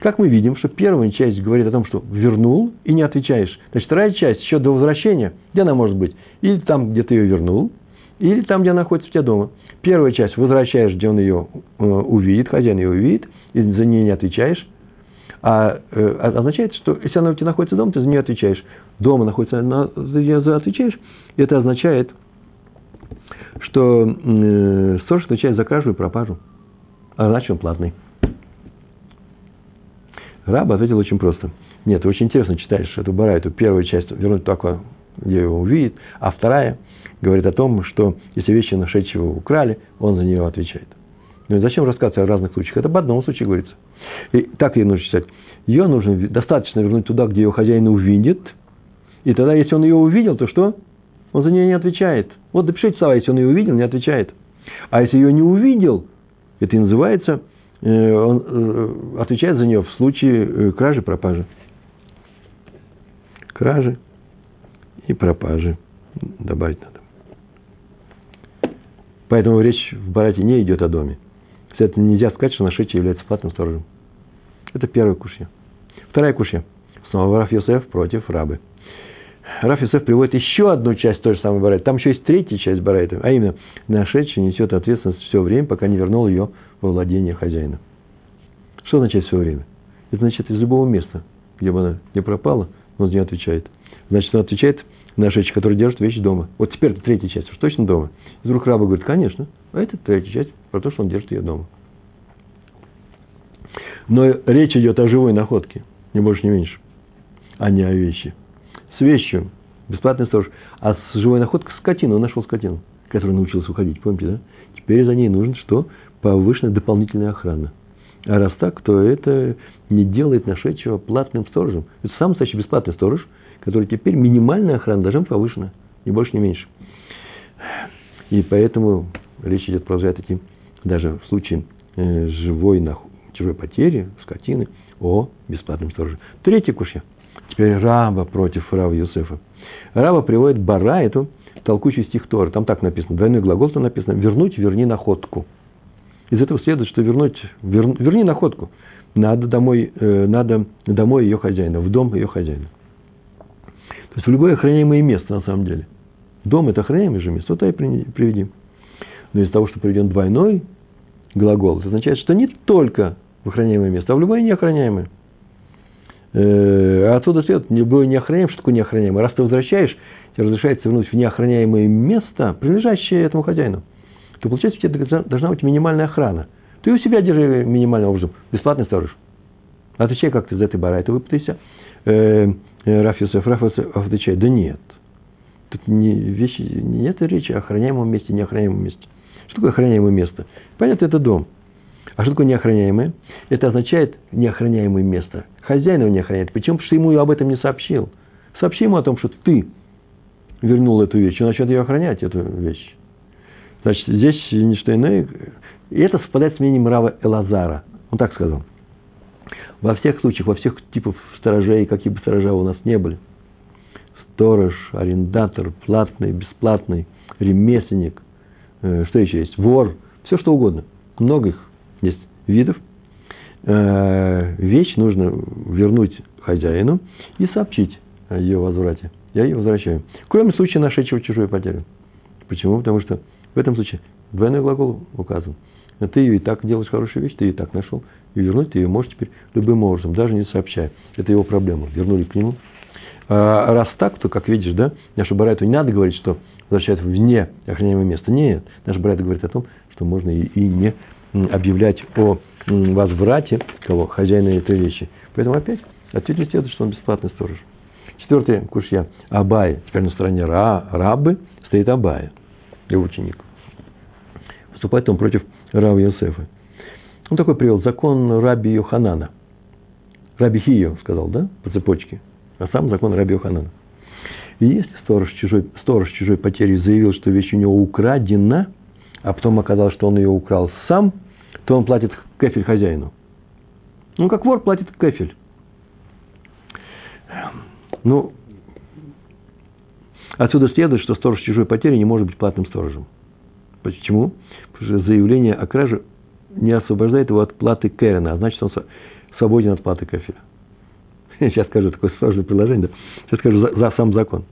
Как мы видим, что первая часть говорит о том, что вернул и не отвечаешь. Значит, вторая часть еще до возвращения, где она может быть? Или там, где ты ее вернул, или там, где она находится у тебя дома. Первая часть возвращаешь, где он ее э, увидит, хозяин ее увидит, и за нее не отвечаешь. А, э, означает, что если она у тебя находится дома, ты за нее отвечаешь. Дома находится, на, за нее отвечаешь. Это означает, что э, сторож отвечает за кражу и пропажу. А значит, он платный. Раб ответил очень просто. Нет, ты очень интересно читаешь эту барайту. Первую часть вернуть только, где его увидит, а вторая говорит о том, что если вещи нашедшего украли, он за нее отвечает. Ну и зачем рассказывать о разных случаях? Это об одном случае говорится. И так ей нужно читать. Ее нужно достаточно вернуть туда, где ее хозяин увидит. И тогда, если он ее увидел, то что? Он за нее не отвечает. Вот допишите слова, если он ее увидел, не отвечает. А если ее не увидел, это и называется – Э, он э, отвечает за нее в случае э, кражи, пропажи. Кражи и пропажи. Добавить надо. Поэтому речь в Барате не идет о доме. Следовательно, нельзя сказать, что нашедший является платным сторожем. Это первая кушья. Вторая кушья. Снова Раф Йосеф против рабы. Раф Йосеф приводит еще одну часть той же самой Барайта. Там еще есть третья часть Барайта, а именно, нашедший несет ответственность все время, пока не вернул ее во владение хозяина. Что означает все время? Это значит из любого места, где бы она не пропала, он за нее отвечает. Значит, он отвечает нашедший, который держит вещи дома. Вот теперь это третья часть, уж точно дома. И вдруг раба говорит, конечно, а это третья часть про то, что он держит ее дома. Но речь идет о живой находке, не больше, не меньше, а не о вещи. С вещью бесплатный сторож, а с живой находкой скотину, он нашел скотину, которая научилась уходить, помните, да? Теперь за ней нужно что? повышенная дополнительная охрана. А раз так, то это не делает нашедшего платным сторожем. Это сам настоящий бесплатный сторож, который теперь минимальная охрана должна быть повышена, ни больше, ни меньше. И поэтому речь идет, продолжает идти, даже в случае э, живой, чужой потери, скотины, о бесплатном стороже. Третья кушья. Теперь раба против Рава Юсефа. Раба приводит бара эту толкучий стих Тора. Там так написано, двойной глагол там написано, вернуть, верни находку. Из этого следует, что вернуть, вер, верни находку. Надо домой, э, надо домой ее хозяина, в дом ее хозяина. То есть в любое охраняемое место на самом деле. Дом – это охраняемое же место, туда и приведим. Но из-за того, что приведен двойной глагол, это означает, что не только в охраняемое место, а в любое неохраняемое. Э, а отсюда следует, любое неохраняемое, что такое неохраняемое? Раз ты возвращаешь, тебе разрешается вернуть в неохраняемое место, принадлежащее этому хозяину – то получается, у тебя должна быть минимальная охрана. Ты у себя держи минимальным образом, бесплатный сторож. Отвечай как ты за этой барайты выпутайся. Э, Раф Йосеф, Раф отвечает, да нет. Тут не, вещи, нет речи о охраняемом месте, неохраняемом месте. Что такое охраняемое место? Понятно, это дом. А что такое неохраняемое? Это означает неохраняемое место. Хозяин его не охраняет. Почему? Потому что ему об этом не сообщил. Сообщи ему о том, что ты вернул эту вещь, он начнет ее охранять, эту вещь. Значит, здесь не что иное. И это совпадает с мнением Рава Элазара. Он так сказал. Во всех случаях, во всех типах сторожей, какие бы сторожа у нас не были, сторож, арендатор, платный, бесплатный, ремесленник, э, что еще есть, вор, все что угодно. Много их есть видов. Э, вещь нужно вернуть хозяину и сообщить о ее возврате. Я ее возвращаю. Кроме случая нашедшего чужую потерю. Почему? Потому что в этом случае двойной глагол указан. Но ты ее и так делаешь хорошую вещь, ты ее и так нашел. И вернуть ты ее можешь теперь любым образом, даже не сообщая. Это его проблема. Вернули к нему. А раз так, то, как видишь, да, наша Барайту не надо говорить, что возвращают вне охраняемого места. Нет. Наша Барайта говорит о том, что можно и, и не объявлять о возврате кого? Хозяина этой вещи. Поэтому опять ответ не следует, что он бесплатный сторож. Четвертый кушья. Абай. Теперь на стороне ра, рабы стоит Абая, его ученик. Выступает он против Рава Йосефа. Он такой привел закон Раби Йоханана. Раби Хио сказал, да, по цепочке. А сам закон Раби Йоханана. И если сторож чужой, сторож чужой потери заявил, что вещь у него украдена, а потом оказалось, что он ее украл сам, то он платит кефель хозяину. Ну, как вор платит кефель. Ну, отсюда следует, что сторож чужой потери не может быть платным сторожем. Почему? Потому заявление о краже не освобождает его от платы Кэрена, а значит, он свободен от платы кафеля. Сейчас скажу такое сложное приложение. Да? Сейчас скажу за, за сам закон.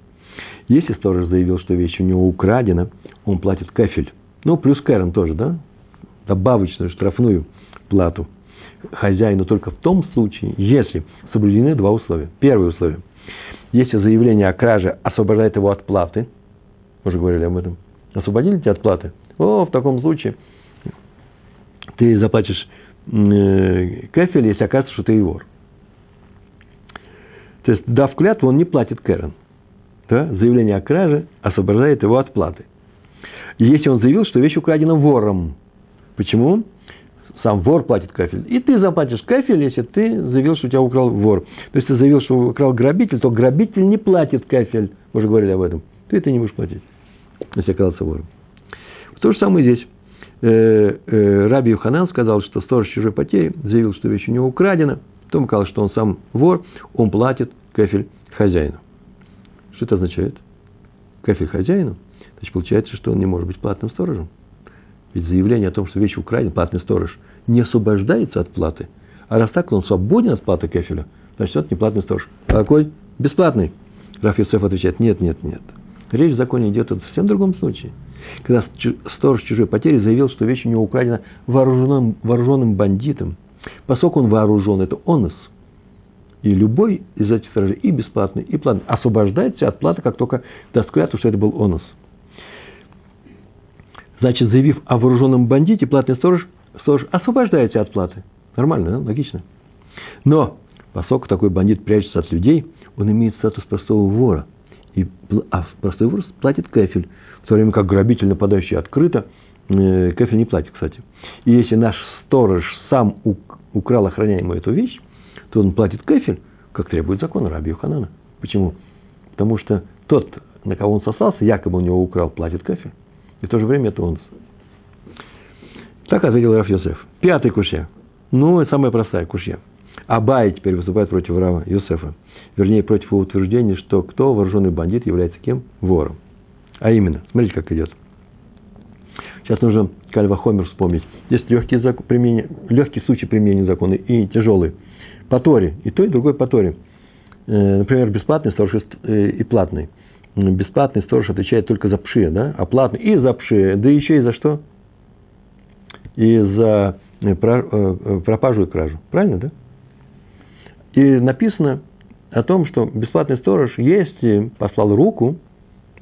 Если сторож заявил, что вещь у него украдена, он платит кафель. Ну, плюс Кэрен тоже, да? Добавочную штрафную плату хозяину только в том случае, если соблюдены два условия. Первое условие. Если заявление о краже освобождает его от платы, мы уже говорили об этом, освободили тебя от платы, о, в таком случае ты заплатишь э, кефель, если окажется, что ты вор. То есть, дав клятву, он не платит Кэрон. Да? Заявление о краже освобождает его от платы. Если он заявил, что вещь украдена вором. Почему? Сам вор платит кафель. И ты заплатишь кафель, если ты заявил, что у тебя украл вор. То есть ты заявил, что украл грабитель, то грабитель не платит кафель. Мы уже говорили об этом. Ты это не будешь платить, если оказался вором. То же самое здесь. Э, э, Раби Юханан сказал, что сторож чужой потери заявил, что вещь у него украдена. Потом сказал, что он сам вор, он платит кафель хозяину. Что это означает? Кафель хозяину? Значит, получается, что он не может быть платным сторожем. Ведь заявление о том, что вещь украдена, платный сторож, не освобождается от платы. А раз так, он свободен от платы кафеля, значит, это не платный сторож. А какой? Бесплатный. Раф Юсеф отвечает, нет, нет, нет. Речь в законе идет о совсем другом случае когда сторож чужой потери заявил, что вещь у него украдена вооруженным, вооруженным бандитом. Поскольку он вооружен, это онос. И любой из этих сторожей, и бесплатный, и платный, освобождается от платы, как только даст клятву, что это был онос. Значит, заявив о вооруженном бандите, платный сторож, сторож освобождается от платы. Нормально, да? логично. Но, поскольку такой бандит прячется от людей, он имеет статус простого вора. И, а простой вор платит кафель в то время как грабитель, нападающий открыто, э, кафель не платит, кстати. И если наш сторож сам украл охраняемую эту вещь, то он платит кафель, как требует закон Раби Юханана. Почему? Потому что тот, на кого он сосался, якобы у него украл, платит кафель. И в то же время это он. Так ответил Раф Йосеф. Пятый кушья. Ну, и самая простая кушья. Абай теперь выступает против Рава Йосефа. Вернее, против его утверждения, что кто вооруженный бандит является кем? Вором. А именно, смотрите, как идет. Сейчас нужно Кальва Хомер вспомнить. Есть легкий, закон, применение, легкий случай применения закона и тяжелый. По Торе. И то, и другой по Торе. Э, например, бесплатный сторож э, и платный. Бесплатный сторож отвечает только за пши, да? а платный и за пши. Да еще и за что? И за э, пропажу и кражу. Правильно, да? И написано о том, что бесплатный сторож, если послал руку,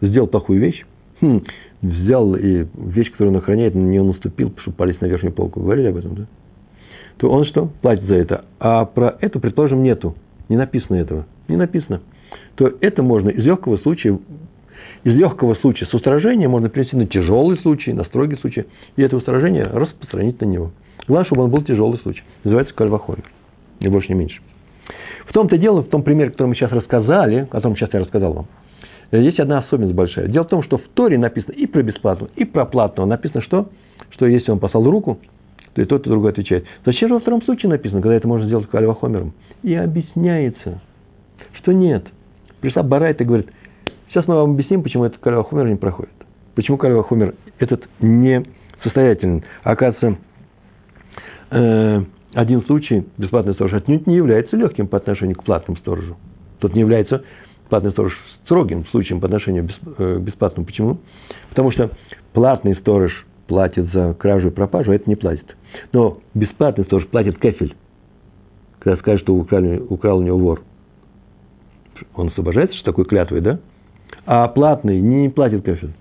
сделал плохую вещь, хм, взял и вещь, которую он охраняет, на нее наступил, чтобы полезть на верхнюю полку. Говорили об этом, да? То он что? Платит за это. А про это, предположим, нету. Не написано этого. Не написано. То это можно из легкого случая из легкого случая с устражением можно перейти на тяжелый случай, на строгий случай, и это устражение распространить на него. Главное, чтобы он был тяжелый случай. Называется кальвахомер. Ни больше, ни меньше. В том-то дело, в том примере, который мы сейчас рассказали, о котором сейчас я рассказал вам, есть одна особенность большая. Дело в том, что в Торе написано и про бесплатного, и про платного. Написано что? Что если он послал руку, то и тот, и другой отвечает. Зачем же во втором случае написано, когда это можно сделать кальвахомером? И объясняется, что нет. Пришла Барайта и говорит, сейчас мы вам объясним, почему этот кальвахомер не проходит. Почему кальвахомер этот не состоятельный. Оказывается, э, один случай бесплатный сторож отнюдь не является легким по отношению к платному сторожу. Тут не является платный сторож строгим случаем по отношению к э, бесплатному. Почему? Потому что платный сторож платит за кражу и пропажу, а это не платит. Но бесплатный сторож платит кефель, когда скажет, что украли, украл у него вор. Он освобождается, что такой клятвой, да? А платный не платит кефель.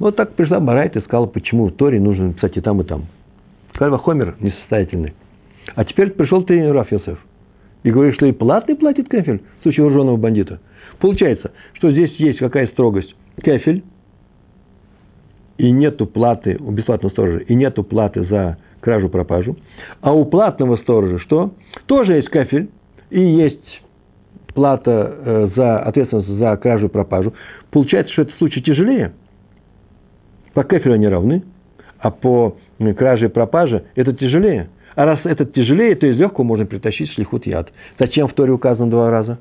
Вот так пришла Барайт и сказала, почему в Торе нужно написать и там, и там. Кальва Хомер несостоятельный. А теперь пришел ты, Раф и говоришь, что и платный платит кефель в случае вооруженного бандита. Получается, что здесь есть какая строгость. Кефель, и нету платы у бесплатного сторожа, и нету платы за кражу-пропажу. А у платного сторожа что? Тоже есть кафель, и есть плата э, за ответственность за кражу-пропажу. Получается, что этот случай тяжелее. По кафелю они равны, а по краже и пропаже это тяжелее. А раз это тяжелее, то из легкого можно притащить шлихут яд. Зачем в Торе указано два раза?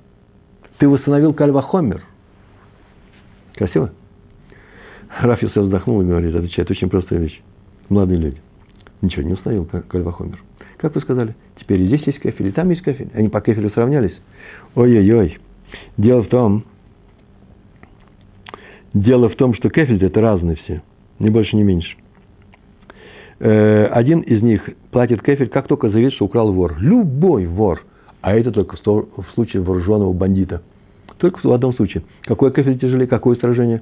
Ты восстановил кальвахомер. Красиво? Раф Юсеф вздохнул и говорит, отвечает, очень простая вещь. Молодые люди. Ничего, не установил кальвахомер. Как вы сказали? Теперь и здесь есть кафель, и там есть кафель. Они по кафелю сравнялись. Ой-ой-ой. Дело в том, дело в том, что кафель это разные все. Ни больше, ни меньше. Э, один из них платит кефель, как только заявит, что украл вор. Любой вор. А это только в случае вооруженного бандита. Только в одном случае. Какой кефель тяжелее, какое сражение?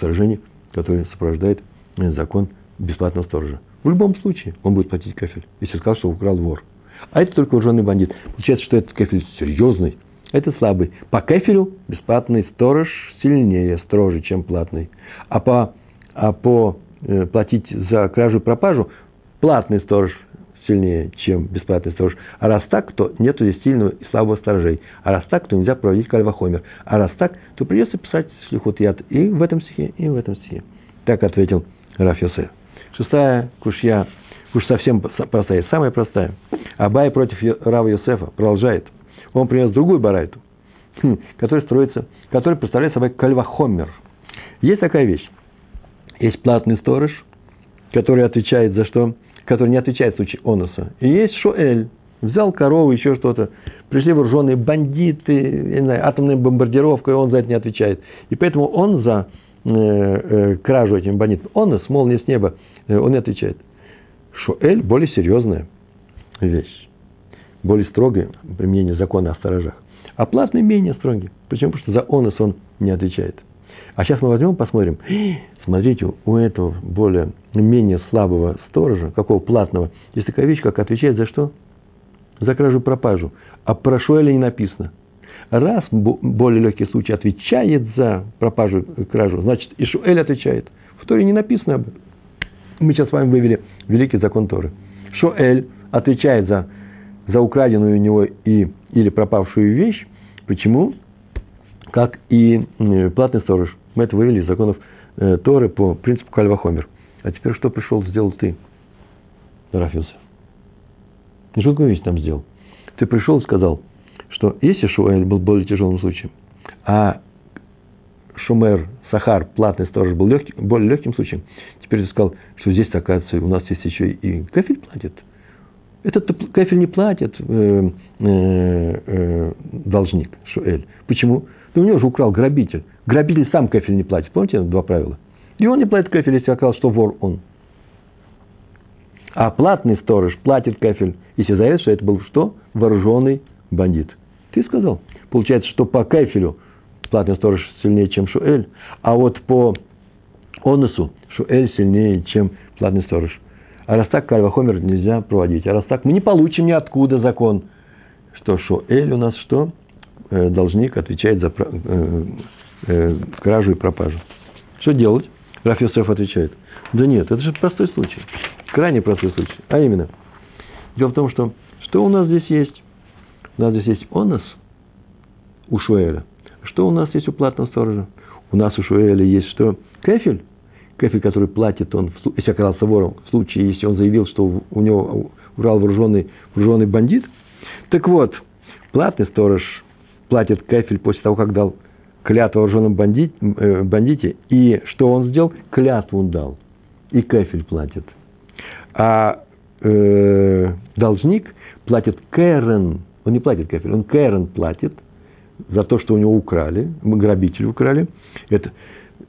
Сражение, которое сопровождает э, закон бесплатного сторожа. В любом случае он будет платить кефель, если сказал, что украл вор. А это только вооруженный бандит. Получается, что этот кефель серьезный, это слабый. По кефелю бесплатный сторож сильнее, строже, чем платный. А по, а по платить за кражу и пропажу, платный сторож сильнее, чем бесплатный сторож. А раз так, то нету здесь сильного и слабого сторожей. А раз так, то нельзя проводить кальвахомер. А раз так, то придется писать шлихут яд и в этом стихе, и в этом стихе. Так ответил Раф Йосеф. Шестая кушья, уж совсем простая, самая простая. Абай против Рава Йосефа продолжает. Он принес другую барайту, хм, которая строится, которая представляет собой кальвахомер. Есть такая вещь. Есть платный сторож, который отвечает за что? Который не отвечает в случае оноса. И есть шоэль. Взял корову, еще что-то. Пришли вооруженные бандиты, я не знаю, атомная бомбардировка, и он за это не отвечает. И поэтому он за э, э, кражу этим бандитам, онос, молния с неба, э, он не отвечает. Шоэль более серьезная вещь. Более строгое применение закона о сторожах. А платный менее строгий. Почему? Потому что за онос он не отвечает. А сейчас мы возьмем, посмотрим. *gasps* Смотрите, у этого более, менее слабого сторожа, какого платного, есть такая вещь, как отвечает за что? За кражу-пропажу. А про Шуэля не написано. Раз более легкий случай отвечает за пропажу, кражу, значит и Шуэль отвечает. В Торе не написано об этом. Мы сейчас с вами вывели великий закон Торы. Шуэль отвечает за, за украденную у него и, или пропавшую вещь. Почему? Как и платный сторож. Мы это вывели из законов э, Торы по принципу Кальвахомер. А теперь что пришел сделал ты, Рафиуса? Ну, что такое вещь там сделал? Ты пришел и сказал, что если Шуэль был более тяжелым случаем, а Шумер, Сахар, платный сторож был легким, более легким случаем, теперь ты сказал, что здесь, оказывается, у нас есть еще и кафель платит. Этот кафель не платит э, э, э, должник, Шуэль. Почему? Да у него же украл грабитель. Грабитель сам кафель не платит. Помните два правила? И он не платит кафель, если оказалось, что вор он. А платный сторож платит кафель, если заявит, что это был что? Вооруженный бандит. Ты сказал. Получается, что по кафелю платный сторож сильнее, чем Шуэль. А вот по оносу Шуэль сильнее, чем платный сторож. А раз так, Кальвахомер нельзя проводить. А раз так, мы не получим ниоткуда закон, что Шуэль у нас что? Э, должник отвечает за, э, э, кражу и пропажу. Что делать? Раф Йосеф отвечает. Да нет, это же простой случай. Крайне простой случай. А именно, дело в том, что что у нас здесь есть? У нас здесь есть онос у Шуэля. Что у нас есть у платного сторожа? У нас у Шуэля есть что? Кефель. Кефель, который платит он, если оказался вором, в случае, если он заявил, что у него урал вооруженный, вооруженный бандит. Так вот, платный сторож платит кефель после того, как дал клятву вооруженном бандит, э, бандите. И что он сделал? Клятву он дал. И кефель платит. А э, должник платит Кэрен, он не платит кефель, он Кэрен платит за то, что у него украли, мы грабители украли. Это,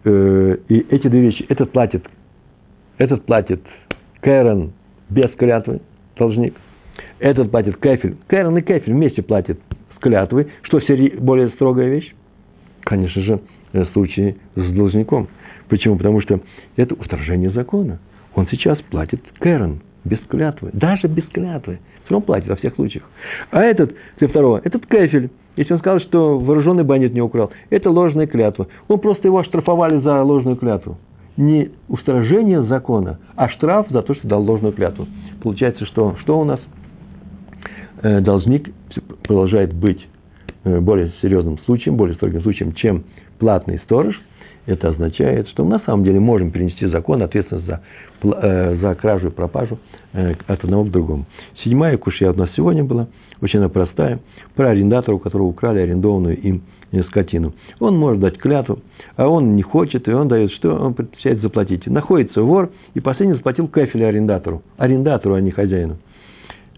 э, и эти две вещи, этот платит, этот платит Кэрен без клятвы, должник. Этот платит кефель. Кэрен и кефель вместе платят с клятвой. Что более строгая вещь? Конечно же, в случае с должником. Почему? Потому что это устражение закона. Он сейчас платит Кэрен без клятвы. Даже без клятвы. Все равно платит во всех случаях. А этот, для второго, этот кефель, если он сказал, что вооруженный бандит не украл, это ложная клятва. Он просто его оштрафовали за ложную клятву. Не устражение закона, а штраф за то, что дал ложную клятву. Получается, что, что у нас? Э, должник продолжает быть э, более серьезным случаем, более строгим случаем, чем платный сторож. Это означает, что мы на самом деле можем перенести закон, ответственность за, э, за кражу и пропажу от одного к другому. Седьмая кушья у нас сегодня была, очень она простая, про арендатора, у которого украли арендованную им скотину. Он может дать клятву, а он не хочет, и он дает что? Он предпочитает заплатить. Находится вор, и последний заплатил кафель арендатору. Арендатору, а не хозяину.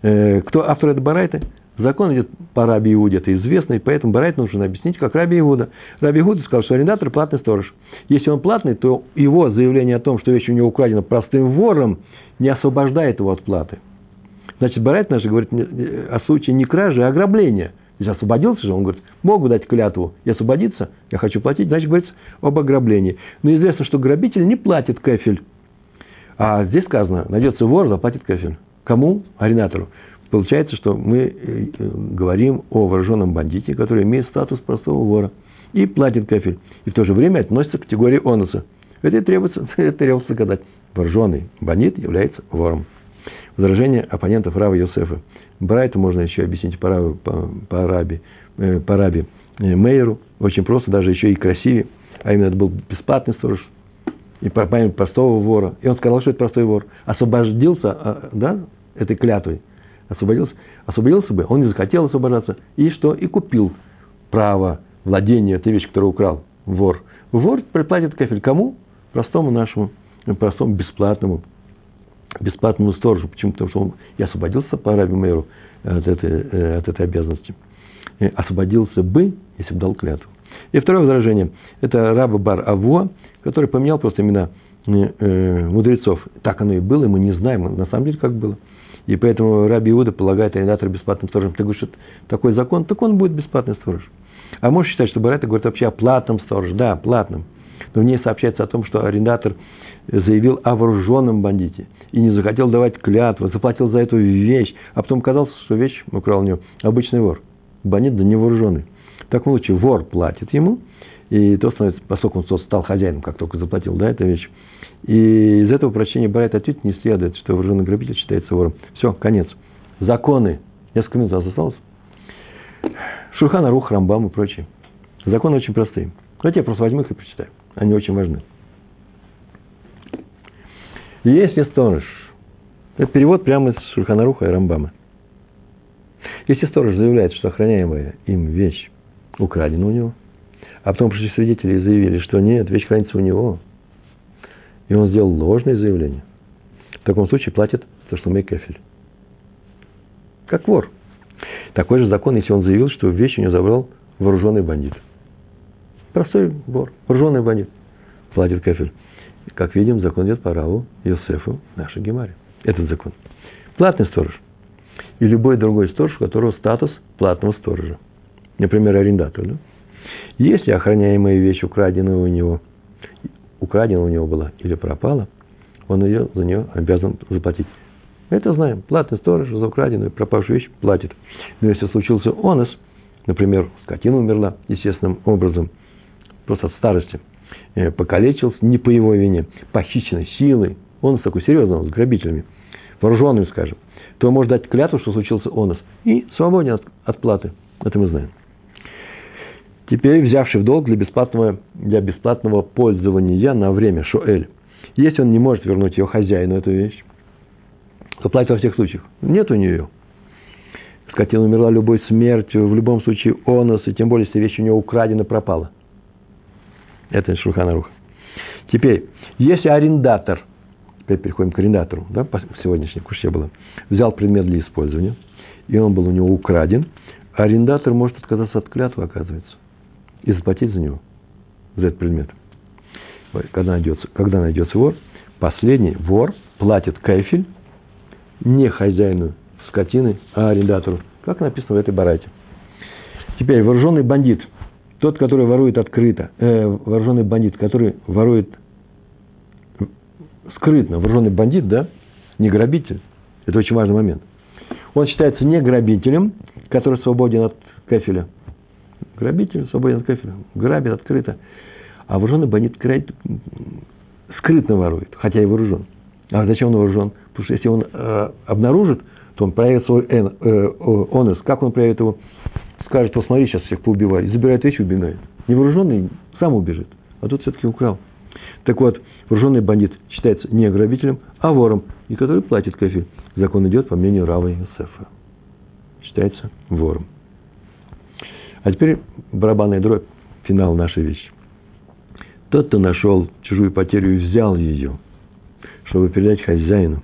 Э, кто автор этой барайты? Закон идет по Раби Иуде, это известно, и поэтому Барайт нужно объяснить, как Раби Иуда. Раби Иуда сказал, что арендатор – платный сторож. Если он платный, то его заявление о том, что вещь у него украдена простым вором, не освобождает его от платы. Значит, Барайт наш говорит о случае не кражи, а ограбления. То есть освободился же, он говорит, могу дать клятву и освободиться, я хочу платить, значит, говорится об ограблении. Но известно, что грабитель не платит кефель. А здесь сказано, найдется вор, заплатит кефель. Кому? Аринатору. Получается, что мы э, говорим о вооруженном бандите, который имеет статус простого вора и платит кефель. И в то же время относится к категории онуса. Это требуется, *laughs* это требуется доказать вооруженный бандит является вором. Возражение оппонентов Рава Йосефа. Брайту можно еще объяснить по, Раву, по, по, Раби, э, по Раби э, Мейеру. Очень просто, даже еще и красивее. А именно, это был бесплатный сторож. И по память простого вора. И он сказал, что это простой вор. Освободился, а, да, этой клятвой. Освободился. Освободился бы, он не захотел освобождаться. И что? И купил право владения этой вещи, которую украл вор. Вор приплатит кафель кому? Простому нашему простому бесплатному, бесплатному сторожу. Почему? Потому что он и освободился по Раби Мэру от этой, э, от этой обязанности. И освободился бы, если бы дал клятву. И второе возражение. Это Раба Бар Аво, который поменял просто имена э, мудрецов. Так оно и было, и мы не знаем, на самом деле, как было. И поэтому Раби Иуда полагает арендатор бесплатным сторожем. Ты говоришь, что такой закон, так он будет бесплатный сторож. А можешь считать, что Барайта говорит вообще о платном стороже. Да, платном. Но в ней сообщается о том, что арендатор заявил о вооруженном бандите и не захотел давать клятву, заплатил за эту вещь, а потом казалось, что вещь украл у него обычный вор. Бандит да не вооруженный. В таком случае вор платит ему, и то становится, поскольку он стал хозяином, как только заплатил, да, эту вещь. И из этого прощения Барайт ответить не следует, что вооруженный грабитель считается вором. Все, конец. Законы. Несколько минут осталось. Шурхана Рух, Рамбам и прочие. Законы очень простые. Давайте я просто возьму их и прочитаю. Они очень важны. Если сторож, это перевод прямо из Шульханаруха и Рамбама. Если сторож заявляет, что охраняемая им вещь украдена у него, а потом пришли свидетели и заявили, что нет, вещь хранится у него, и он сделал ложное заявление, в таком случае платит за мы кефель. Как вор. Такой же закон, если он заявил, что вещь у него забрал вооруженный бандит. Простой вор, вооруженный бандит. Платит кефель. Как видим, закон идет по Раву Йосефу, нашей Гемаре. Этот закон. Платный сторож. И любой другой сторож, у которого статус платного сторожа. Например, арендатор. Да? Если охраняемая вещь украдена у него, украдена у него была или пропала, он ее за нее обязан заплатить. Это знаем. Платный сторож за украденную пропавшую вещь платит. Но если случился онос, например, скотина умерла естественным образом, просто от старости, покалечился не по его вине, похищенной силой, он с такой серьезный, с грабителями, вооруженным, скажем, то может дать клятву, что случился онос, и свободен от, от платы. Это мы знаем. Теперь, взявший в долг для бесплатного, для бесплатного пользования на время Шоэль. Если он не может вернуть ее хозяину, эту вещь, то платит во всех случаях. Нет у нее. Скотина умерла любой смертью, в любом случае онос, и тем более, если вещь у нее украдена, пропала. Это Шуханарух. Теперь, если арендатор, теперь переходим к арендатору, да, сегодняшней куще было, взял предмет для использования, и он был у него украден, арендатор может отказаться от клятвы, оказывается и заплатить за него, за этот предмет. Когда найдется, когда найдется вор, последний вор платит кайфель не хозяину скотины, а арендатору, как написано в этой барате. Теперь вооруженный бандит, тот, который ворует открыто, э, вооруженный бандит, который ворует скрытно, вооруженный бандит, да, не грабитель, это очень важный момент. Он считается не грабителем, который свободен от кафеля, Грабитель свободен от кафеля, грабит открыто. А вооруженный бандит грабит, скрытно ворует, хотя и вооружен. А зачем он вооружен? Потому что если он э, обнаружит, то он проявит свой э, э, онес. Как он проявит его? Скажет, посмотри, сейчас всех поубивали. Забирает вещи, убивает. Невооруженный сам убежит. А тут все-таки украл. Так вот, вооруженный бандит считается не грабителем, а вором, и который платит кафель. Закон идет по мнению Рава Иосифа. Считается вором. А теперь барабанная дробь, финал нашей вещи. Тот, кто нашел чужую потерю и взял ее, чтобы передать хозяину,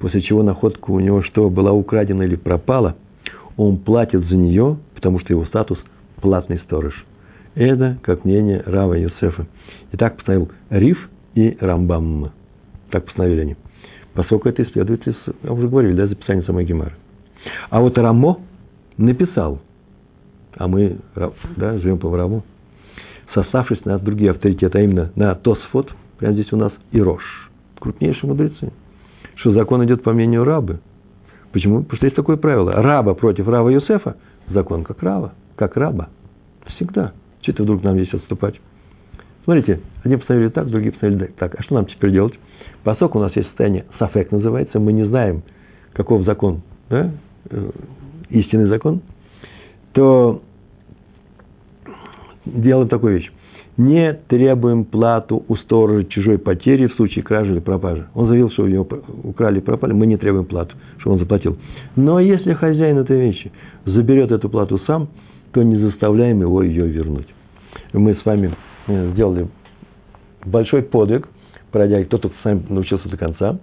после чего находка у него что, была украдена или пропала, он платит за нее, потому что его статус – платный сторож. Это, как мнение Рава Йосефа. И так постановил Риф и Рамбам. Так постановили они. Поскольку это исследуется, из, уже говорили, да, записание самой Гемары. А вот Рамо написал – а мы да, живем по Враму, составшись на другие авторитеты, а именно на Тосфот, прямо здесь у нас и Рош, крупнейшие мудрецы, что закон идет по мнению рабы. Почему? Потому что есть такое правило. Раба против раба Юсефа, закон как раба, как раба. Всегда. Что это вдруг нам здесь отступать? Смотрите, одни поставили так, другие поставили так. А что нам теперь делать? Поскольку у нас есть состояние сафек называется, мы не знаем, каков закон, да? Э, истинный закон – то делаем такую вещь. Не требуем плату у сторожа чужой потери в случае кражи или пропажи. Он заявил, что у него украли и пропали, мы не требуем плату, что он заплатил. Но если хозяин этой вещи заберет эту плату сам, то не заставляем его ее вернуть. Мы с вами э, сделали большой подвиг, пройдя, кто тут с вами научился до конца,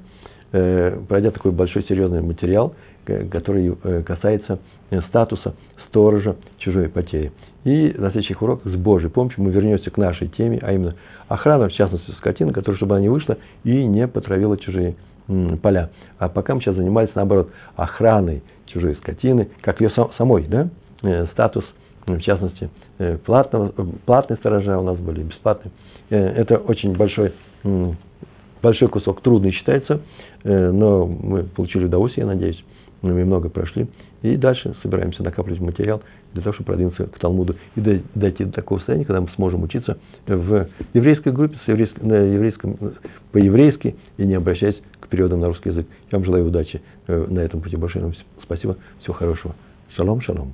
э, пройдя такой большой серьезный материал, э, который касается статуса сторожа чужой потери. И на следующих уроках с Божьей помощью мы вернемся к нашей теме, а именно охрана, в частности, скотина, которая, чтобы она не вышла и не потравила чужие поля. А пока мы сейчас занимались, наоборот, охраной чужой скотины, как ее самой, да, э, статус, в частности, э, платного, платные сторожа у нас были, бесплатные. Э, это очень большой, большой кусок, трудный считается, но мы получили удовольствие, я надеюсь, мы много прошли. И дальше собираемся накапливать материал для того, чтобы продвинуться к Талмуду и дойти до такого состояния, когда мы сможем учиться в еврейской группе, с еврейском, на еврейском, по-еврейски и не обращаясь к переводам на русский язык. Я вам желаю удачи э, на этом пути. Большое вам спасибо. Всего хорошего. Шалом, шалом.